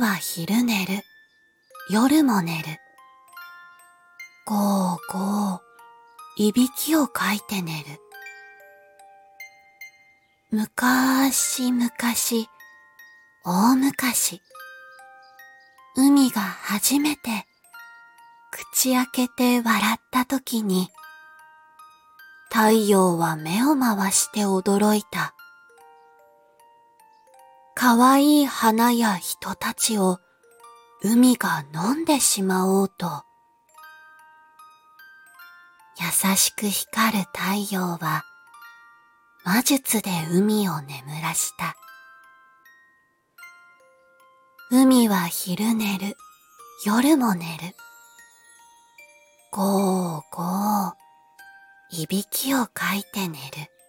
は昼寝る。夜も寝る。ゴーゴー、いびきをかいて寝る。むかーしむかし、大昔、海が初めて口開けて笑った時に、太陽は目を回して驚いた。可愛い花や人たちを海が飲んでしまおうと。優しく光る太陽は魔術で海を眠らした。海は昼寝る、夜も寝る。ゴーゴー、いびきをかいて寝る。